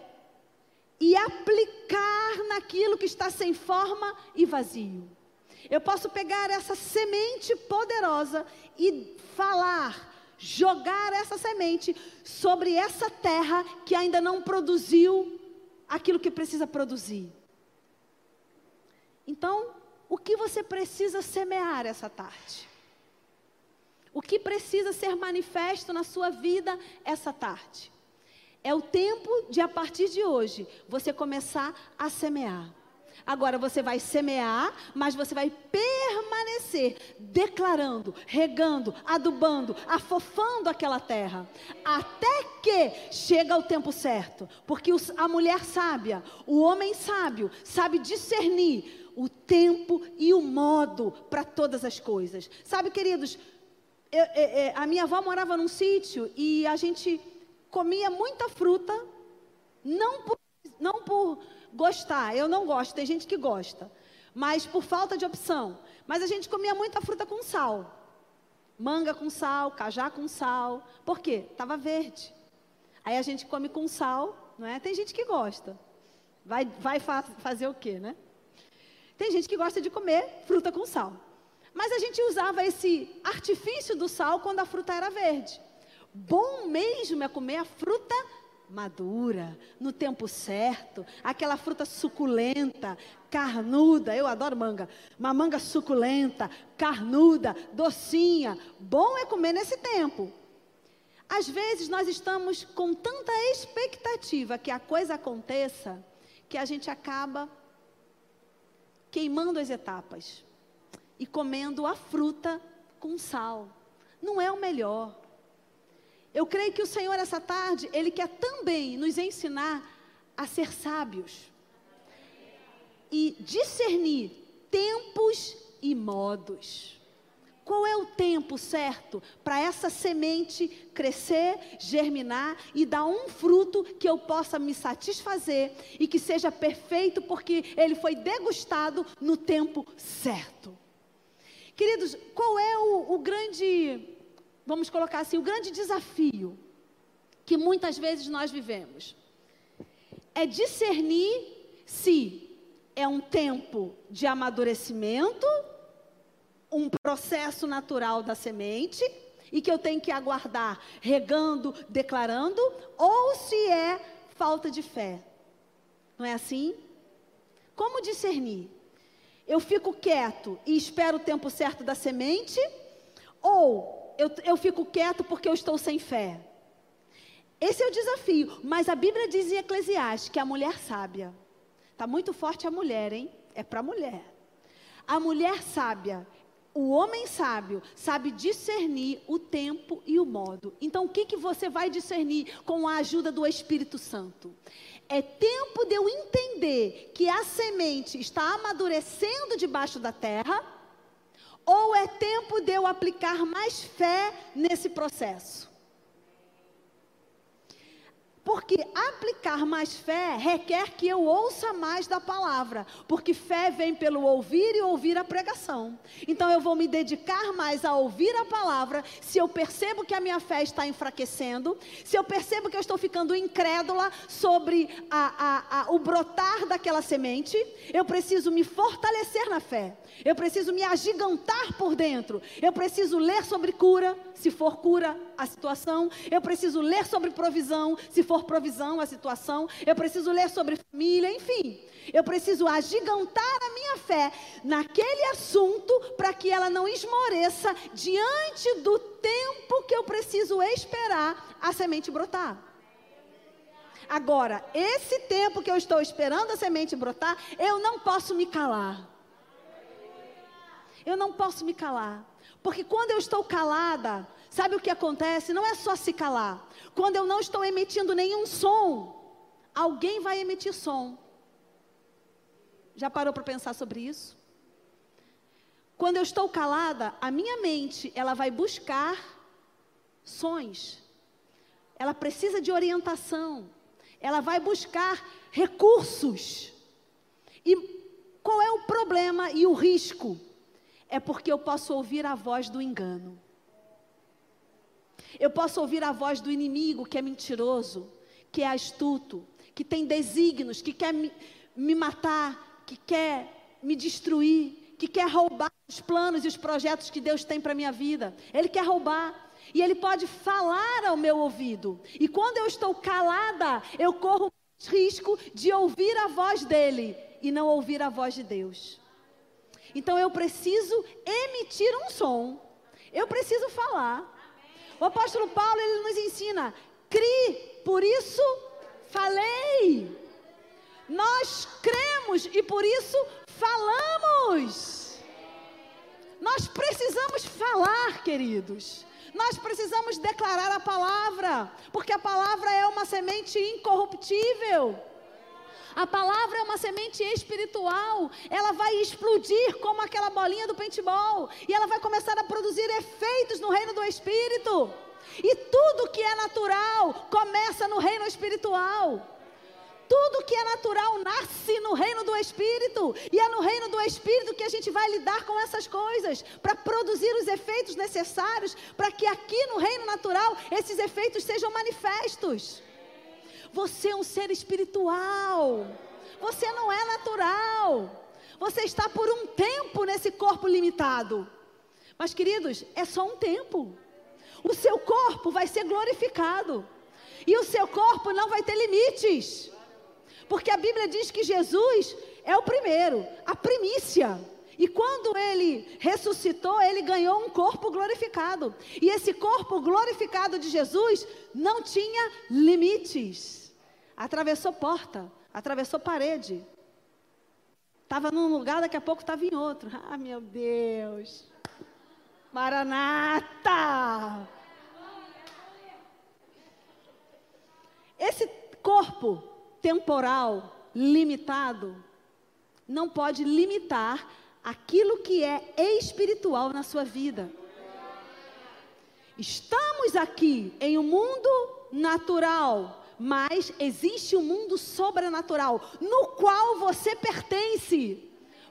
e aplicar naquilo que está sem forma e vazio. Eu posso pegar essa semente poderosa e falar jogar essa semente sobre essa terra que ainda não produziu aquilo que precisa produzir. Então, o que você precisa semear essa tarde? O que precisa ser manifesto na sua vida essa tarde? É o tempo de, a partir de hoje, você começar a semear. Agora você vai semear, mas você vai permanecer declarando, regando, adubando, afofando aquela terra, até que chega o tempo certo. Porque a mulher sábia, o homem sábio, sabe discernir o tempo e o modo para todas as coisas. Sabe, queridos, eu, eu, eu, a minha avó morava num sítio e a gente comia muita fruta, não por, não por gostar. Eu não gosto, tem gente que gosta. Mas por falta de opção. Mas a gente comia muita fruta com sal. Manga com sal, cajá com sal. Por quê? Estava verde. Aí a gente come com sal, não é? Tem gente que gosta. Vai, vai fa fazer o quê, né? Tem gente que gosta de comer fruta com sal. Mas a gente usava esse artifício do sal quando a fruta era verde. Bom mesmo é comer a fruta madura, no tempo certo, aquela fruta suculenta, carnuda. Eu adoro manga. Uma manga suculenta, carnuda, docinha. Bom é comer nesse tempo. Às vezes nós estamos com tanta expectativa que a coisa aconteça que a gente acaba queimando as etapas e comendo a fruta com sal. Não é o melhor. Eu creio que o Senhor, essa tarde, Ele quer também nos ensinar a ser sábios e discernir tempos e modos. Qual é o tempo certo para essa semente crescer, germinar e dar um fruto que eu possa me satisfazer e que seja perfeito, porque ele foi degustado no tempo certo? Queridos, qual é o, o grande, vamos colocar assim, o grande desafio que muitas vezes nós vivemos? É discernir se é um tempo de amadurecimento um processo natural da semente e que eu tenho que aguardar regando, declarando, ou se é falta de fé. Não é assim? Como discernir? Eu fico quieto e espero o tempo certo da semente, ou eu, eu fico quieto porque eu estou sem fé? Esse é o desafio. Mas a Bíblia diz em Eclesiastes que a mulher sábia, está muito forte a mulher, hein? É para a mulher. A mulher sábia, o homem sábio sabe discernir o tempo e o modo. Então, o que, que você vai discernir com a ajuda do Espírito Santo? É tempo de eu entender que a semente está amadurecendo debaixo da terra, ou é tempo de eu aplicar mais fé nesse processo? Porque aplicar mais fé requer que eu ouça mais da palavra, porque fé vem pelo ouvir e ouvir a pregação. Então eu vou me dedicar mais a ouvir a palavra, se eu percebo que a minha fé está enfraquecendo, se eu percebo que eu estou ficando incrédula sobre a, a, a, o brotar daquela semente, eu preciso me fortalecer na fé, eu preciso me agigantar por dentro, eu preciso ler sobre cura, se for cura a situação, eu preciso ler sobre provisão, se for provisão a situação, eu preciso ler sobre família, enfim. Eu preciso agigantar a minha fé naquele assunto para que ela não esmoreça diante do tempo que eu preciso esperar a semente brotar. Agora, esse tempo que eu estou esperando a semente brotar, eu não posso me calar. Eu não posso me calar. Porque quando eu estou calada, sabe o que acontece? Não é só se calar. Quando eu não estou emitindo nenhum som, alguém vai emitir som. Já parou para pensar sobre isso? Quando eu estou calada, a minha mente, ela vai buscar sons. Ela precisa de orientação. Ela vai buscar recursos. E qual é o problema e o risco? é porque eu posso ouvir a voz do engano. Eu posso ouvir a voz do inimigo que é mentiroso, que é astuto, que tem desígnios, que quer me, me matar, que quer me destruir, que quer roubar os planos e os projetos que Deus tem para minha vida. Ele quer roubar. E ele pode falar ao meu ouvido. E quando eu estou calada, eu corro risco de ouvir a voz dele e não ouvir a voz de Deus. Então eu preciso emitir um som. Eu preciso falar. O apóstolo Paulo ele nos ensina: crie, por isso falei. Nós cremos e por isso falamos. Nós precisamos falar, queridos. Nós precisamos declarar a palavra, porque a palavra é uma semente incorruptível. A palavra é uma semente espiritual. Ela vai explodir como aquela bolinha do paintball. E ela vai começar a produzir efeitos no reino do Espírito. E tudo que é natural começa no reino espiritual. Tudo que é natural nasce no reino do Espírito. E é no reino do Espírito que a gente vai lidar com essas coisas. Para produzir os efeitos necessários. Para que aqui no reino natural esses efeitos sejam manifestos. Você é um ser espiritual. Você não é natural. Você está por um tempo nesse corpo limitado. Mas, queridos, é só um tempo. O seu corpo vai ser glorificado. E o seu corpo não vai ter limites. Porque a Bíblia diz que Jesus é o primeiro, a primícia. E quando ele ressuscitou, ele ganhou um corpo glorificado. E esse corpo glorificado de Jesus não tinha limites. Atravessou porta, atravessou parede. Estava num lugar, daqui a pouco estava em outro. Ah, meu Deus. Maranata! esse corpo temporal limitado não pode limitar aquilo que é espiritual na sua vida. Estamos aqui em um mundo natural, mas existe um mundo sobrenatural no qual você pertence,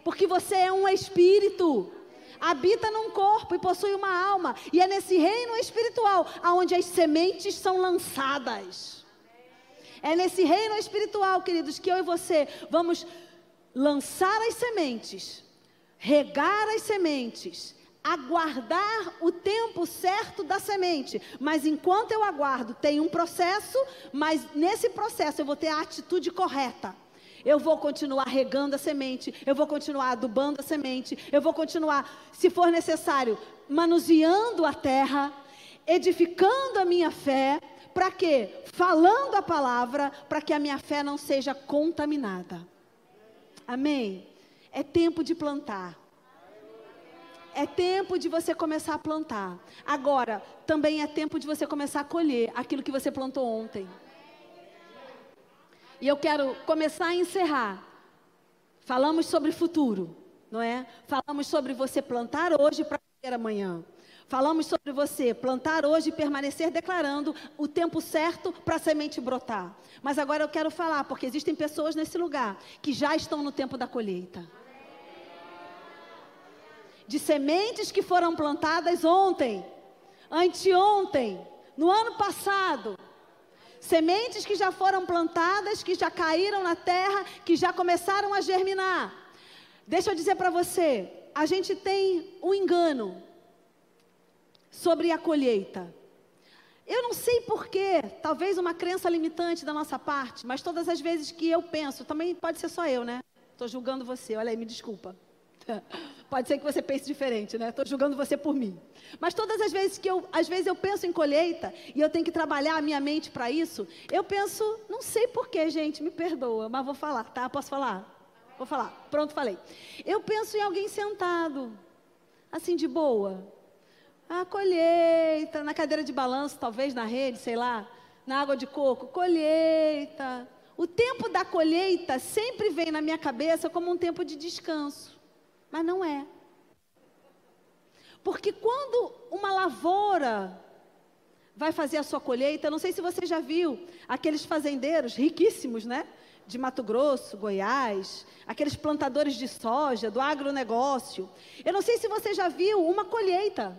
porque você é um espírito. Habita num corpo e possui uma alma, e é nesse reino espiritual aonde as sementes são lançadas. É nesse reino espiritual, queridos, que eu e você vamos lançar as sementes, regar as sementes, aguardar o tempo certo da semente. Mas enquanto eu aguardo, tem um processo, mas nesse processo eu vou ter a atitude correta. Eu vou continuar regando a semente, eu vou continuar adubando a semente, eu vou continuar, se for necessário, manuseando a terra, edificando a minha fé, para quê? Falando a palavra, para que a minha fé não seja contaminada. Amém? É tempo de plantar. É tempo de você começar a plantar. Agora, também é tempo de você começar a colher aquilo que você plantou ontem. E eu quero começar a encerrar. Falamos sobre futuro, não é? Falamos sobre você plantar hoje para colher amanhã. Falamos sobre você plantar hoje e permanecer declarando o tempo certo para a semente brotar. Mas agora eu quero falar, porque existem pessoas nesse lugar que já estão no tempo da colheita. De sementes que foram plantadas ontem, anteontem, no ano passado. Sementes que já foram plantadas, que já caíram na terra, que já começaram a germinar. Deixa eu dizer para você, a gente tem um engano sobre a colheita. Eu não sei porquê, talvez uma crença limitante da nossa parte, mas todas as vezes que eu penso, também pode ser só eu, né? Estou julgando você, olha aí, me desculpa. (laughs) Pode ser que você pense diferente, né? Estou julgando você por mim. Mas todas as vezes que eu, às vezes eu penso em colheita e eu tenho que trabalhar a minha mente para isso, eu penso, não sei porquê, gente, me perdoa, mas vou falar, tá? Posso falar? Vou falar. Pronto, falei. Eu penso em alguém sentado, assim de boa, a colheita, na cadeira de balanço, talvez na rede, sei lá, na água de coco, colheita. O tempo da colheita sempre vem na minha cabeça como um tempo de descanso, mas não é. Porque quando uma lavoura vai fazer a sua colheita, não sei se você já viu aqueles fazendeiros riquíssimos, né? De Mato Grosso, Goiás, aqueles plantadores de soja, do agronegócio. Eu não sei se você já viu uma colheita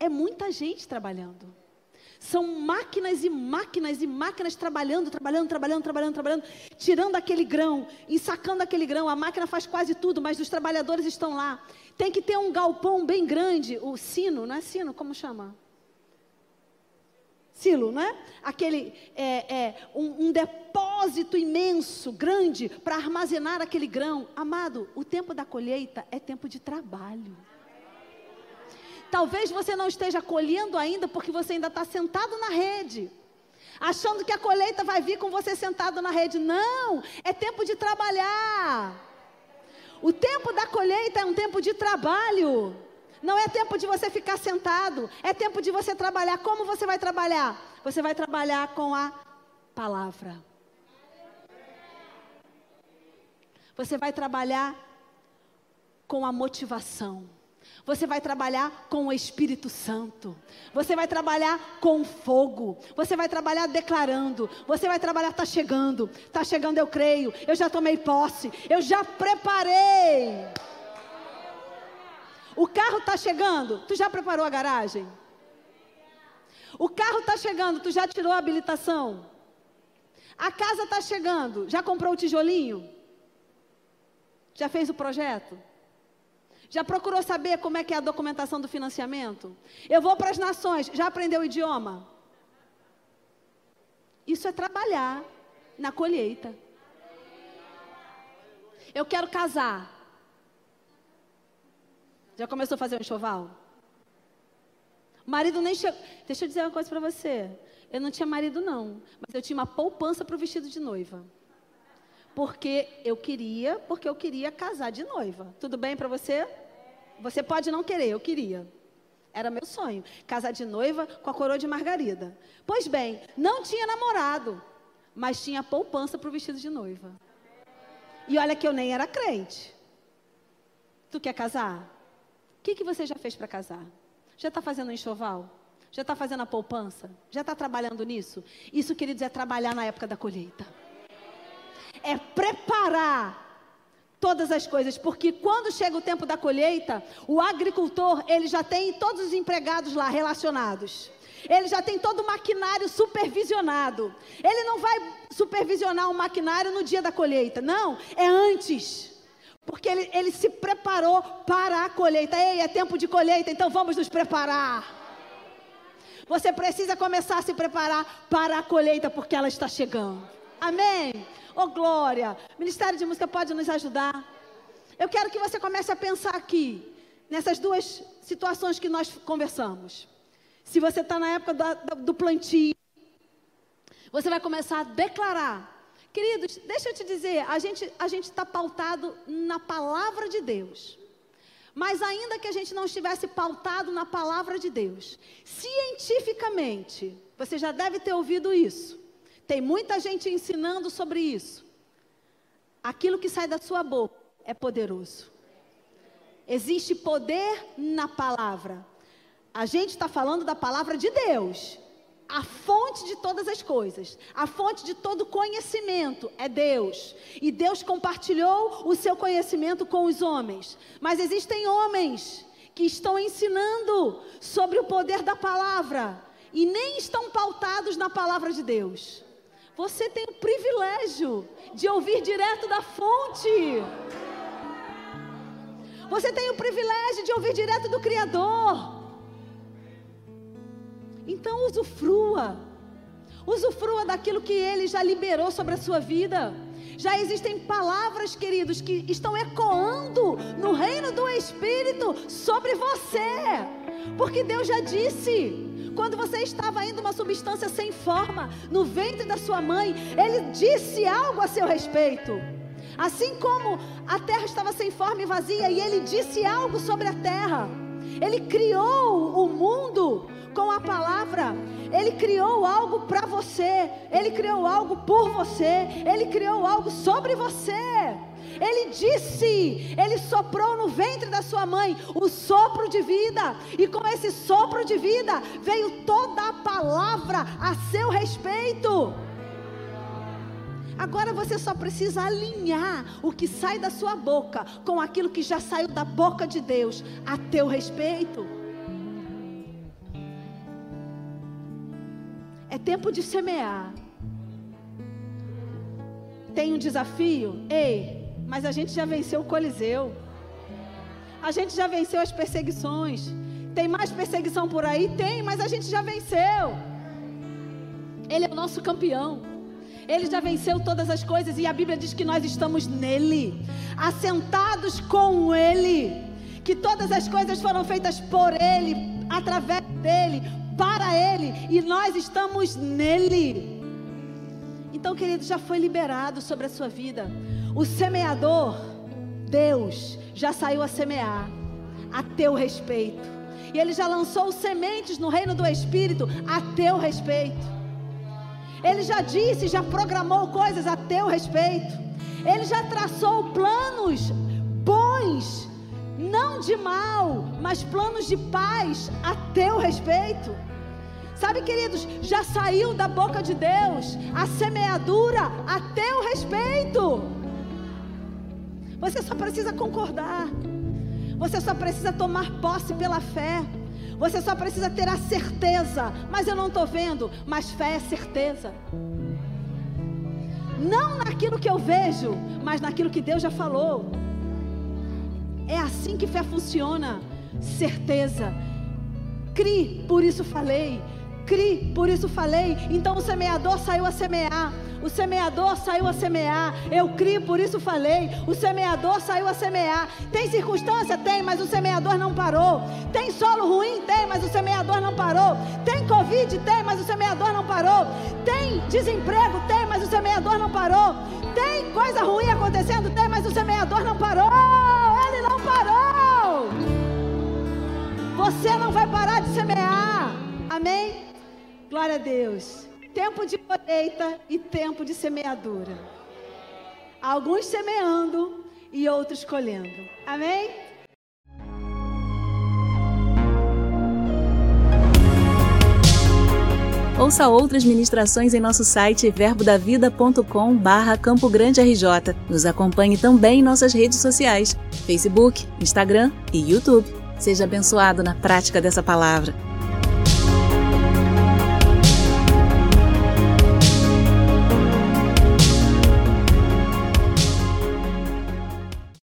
é muita gente trabalhando. São máquinas e máquinas e máquinas trabalhando, trabalhando, trabalhando, trabalhando, trabalhando, tirando aquele grão, ensacando aquele grão. A máquina faz quase tudo, mas os trabalhadores estão lá. Tem que ter um galpão bem grande, o sino, não é sino, como chama? Silo, não é? Aquele é, é um, um depósito imenso, grande, para armazenar aquele grão. Amado, o tempo da colheita é tempo de trabalho. Talvez você não esteja colhendo ainda porque você ainda está sentado na rede. Achando que a colheita vai vir com você sentado na rede. Não, é tempo de trabalhar. O tempo da colheita é um tempo de trabalho. Não é tempo de você ficar sentado, é tempo de você trabalhar. Como você vai trabalhar? Você vai trabalhar com a palavra. Você vai trabalhar com a motivação. Você vai trabalhar com o Espírito Santo. Você vai trabalhar com fogo. Você vai trabalhar declarando. Você vai trabalhar, está chegando. Está chegando, eu creio. Eu já tomei posse. Eu já preparei. O carro está chegando. Tu já preparou a garagem? O carro está chegando. Tu já tirou a habilitação? A casa está chegando. Já comprou o tijolinho? Já fez o projeto? Já procurou saber como é que é a documentação do financiamento? Eu vou para as nações, já aprendeu o idioma? Isso é trabalhar na colheita. Eu quero casar. Já começou a fazer um enxoval? Marido nem chegou. Deixa eu dizer uma coisa para você. Eu não tinha marido, não. Mas eu tinha uma poupança para o vestido de noiva. Porque eu queria, porque eu queria casar de noiva. Tudo bem para você? Você pode não querer, eu queria. Era meu sonho, casar de noiva com a coroa de margarida. Pois bem, não tinha namorado, mas tinha poupança para o vestido de noiva. E olha que eu nem era crente. Tu quer casar? O que, que você já fez para casar? Já está fazendo enxoval? Já está fazendo a poupança? Já está trabalhando nisso? Isso, queridos, é trabalhar na época da colheita. É preparar todas as coisas, porque quando chega o tempo da colheita, o agricultor, ele já tem todos os empregados lá relacionados. Ele já tem todo o maquinário supervisionado. Ele não vai supervisionar o maquinário no dia da colheita, não, é antes. Porque ele, ele se preparou para a colheita. Ei, é tempo de colheita, então vamos nos preparar. Você precisa começar a se preparar para a colheita, porque ela está chegando. Amém? Oh, glória! Ministério de Música pode nos ajudar. Eu quero que você comece a pensar aqui, nessas duas situações que nós conversamos. Se você está na época do, do plantio, você vai começar a declarar. Queridos, deixa eu te dizer, a gente a está pautado na palavra de Deus. Mas ainda que a gente não estivesse pautado na palavra de Deus, cientificamente, você já deve ter ouvido isso. Tem muita gente ensinando sobre isso. Aquilo que sai da sua boca é poderoso. Existe poder na palavra. A gente está falando da palavra de Deus. A fonte de todas as coisas, a fonte de todo conhecimento é Deus. E Deus compartilhou o seu conhecimento com os homens. Mas existem homens que estão ensinando sobre o poder da palavra e nem estão pautados na palavra de Deus. Você tem o privilégio de ouvir direto da fonte. Você tem o privilégio de ouvir direto do Criador. Então usufrua. Usufrua daquilo que Ele já liberou sobre a sua vida. Já existem palavras, queridos, que estão ecoando no reino do Espírito sobre você. Porque Deus já disse: quando você estava ainda uma substância sem forma no ventre da sua mãe, ele disse algo a seu respeito. Assim como a terra estava sem forma e vazia, e ele disse algo sobre a terra. Ele criou o mundo com a palavra. Ele criou algo para você. Ele criou algo por você. Ele criou algo sobre você. Ele disse, ele soprou no ventre da sua mãe o sopro de vida, e com esse sopro de vida veio toda a palavra a seu respeito. Agora você só precisa alinhar o que sai da sua boca com aquilo que já saiu da boca de Deus a teu respeito. É tempo de semear. Tem um desafio? Ei, mas a gente já venceu o Coliseu. A gente já venceu as perseguições. Tem mais perseguição por aí? Tem, mas a gente já venceu. Ele é o nosso campeão. Ele já venceu todas as coisas e a Bíblia diz que nós estamos nele, assentados com ele, que todas as coisas foram feitas por ele, através dele, para ele, e nós estamos nele. Então, querido, já foi liberado sobre a sua vida. O semeador, Deus, já saiu a semear a teu respeito. E ele já lançou sementes no reino do Espírito a teu respeito. Ele já disse, já programou coisas a teu respeito. Ele já traçou planos bons, não de mal, mas planos de paz a teu respeito. Sabe, queridos, já saiu da boca de Deus a semeadura a teu respeito. Você só precisa concordar. Você só precisa tomar posse pela fé. Você só precisa ter a certeza. Mas eu não estou vendo. Mas fé é certeza. Não naquilo que eu vejo, mas naquilo que Deus já falou. É assim que fé funciona. Certeza. Cri, por isso falei. Cri, por isso falei. Então o semeador saiu a semear. O semeador saiu a semear. Eu criei, por isso falei. O semeador saiu a semear. Tem circunstância? Tem, mas o semeador não parou. Tem solo ruim? Tem, mas o semeador não parou. Tem Covid? Tem, mas o semeador não parou. Tem desemprego? Tem, mas o semeador não parou. Tem coisa ruim acontecendo? Tem, mas o semeador não parou. Ele não parou. você não vai parar de semear. Amém? Glória a Deus. Tempo de colheita e tempo de semeadura. Alguns semeando e outros colhendo. Amém? Ouça outras ministrações em nosso site verbodavida.com barra Campo Grande RJ. Nos acompanhe também em nossas redes sociais, Facebook, Instagram e YouTube. Seja abençoado na prática dessa palavra.